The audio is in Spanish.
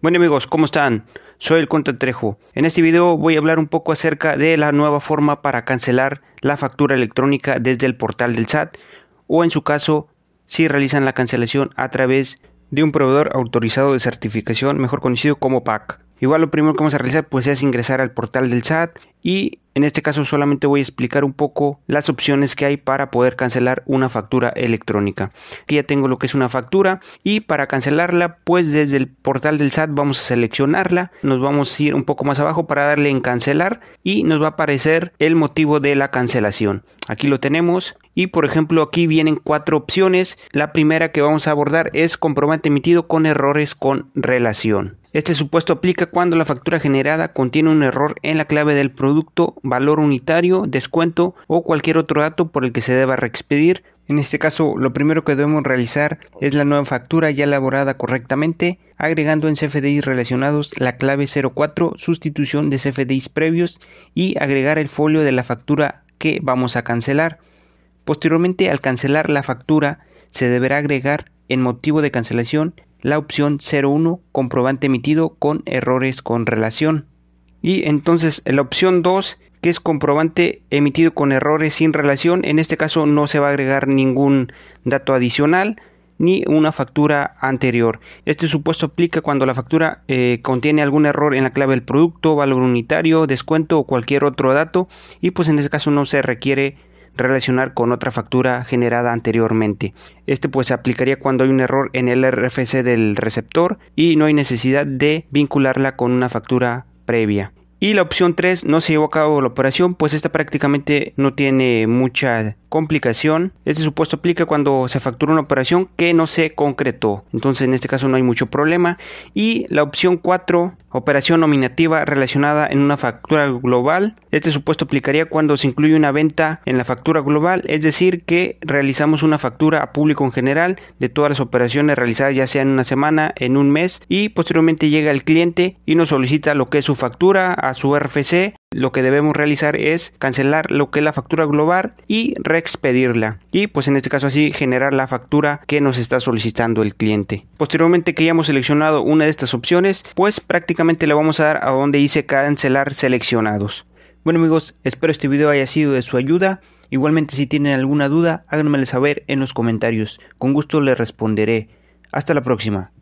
Bueno amigos, ¿cómo están? Soy el Conta Trejo. En este video voy a hablar un poco acerca de la nueva forma para cancelar la factura electrónica desde el portal del SAT o en su caso si realizan la cancelación a través de un proveedor autorizado de certificación, mejor conocido como PAC. Igual lo primero que vamos a realizar pues es ingresar al portal del SAT y en este caso solamente voy a explicar un poco las opciones que hay para poder cancelar una factura electrónica. Aquí ya tengo lo que es una factura y para cancelarla pues desde el portal del SAT vamos a seleccionarla, nos vamos a ir un poco más abajo para darle en cancelar y nos va a aparecer el motivo de la cancelación. Aquí lo tenemos y por ejemplo aquí vienen cuatro opciones. La primera que vamos a abordar es comprobante emitido con errores con relación. Este supuesto aplica cuando la factura generada contiene un error en la clave del producto, valor unitario, descuento o cualquier otro dato por el que se deba reexpedir. En este caso, lo primero que debemos realizar es la nueva factura ya elaborada correctamente, agregando en CFDIs relacionados la clave 04, sustitución de CFDIs previos y agregar el folio de la factura que vamos a cancelar. Posteriormente, al cancelar la factura, se deberá agregar en motivo de cancelación la opción 01 comprobante emitido con errores con relación. Y entonces la opción 2 que es comprobante emitido con errores sin relación, en este caso no se va a agregar ningún dato adicional ni una factura anterior. Este supuesto aplica cuando la factura eh, contiene algún error en la clave del producto, valor unitario, descuento o cualquier otro dato y pues en este caso no se requiere relacionar con otra factura generada anteriormente. Este pues se aplicaría cuando hay un error en el RFC del receptor y no hay necesidad de vincularla con una factura previa. Y la opción 3 no se llevó a cabo la operación, pues esta prácticamente no tiene mucha complicación. Este supuesto aplica cuando se factura una operación que no se concretó. Entonces en este caso no hay mucho problema. Y la opción 4, operación nominativa relacionada en una factura global. Este supuesto aplicaría cuando se incluye una venta en la factura global, es decir, que realizamos una factura a público en general de todas las operaciones realizadas ya sea en una semana, en un mes y posteriormente llega el cliente y nos solicita lo que es su factura a su RFC lo que debemos realizar es cancelar lo que es la factura global y reexpedirla. Y pues en este caso así generar la factura que nos está solicitando el cliente. Posteriormente que hayamos seleccionado una de estas opciones pues prácticamente le vamos a dar a donde dice cancelar seleccionados. Bueno amigos espero este video haya sido de su ayuda. Igualmente si tienen alguna duda háganmelo saber en los comentarios. Con gusto les responderé. Hasta la próxima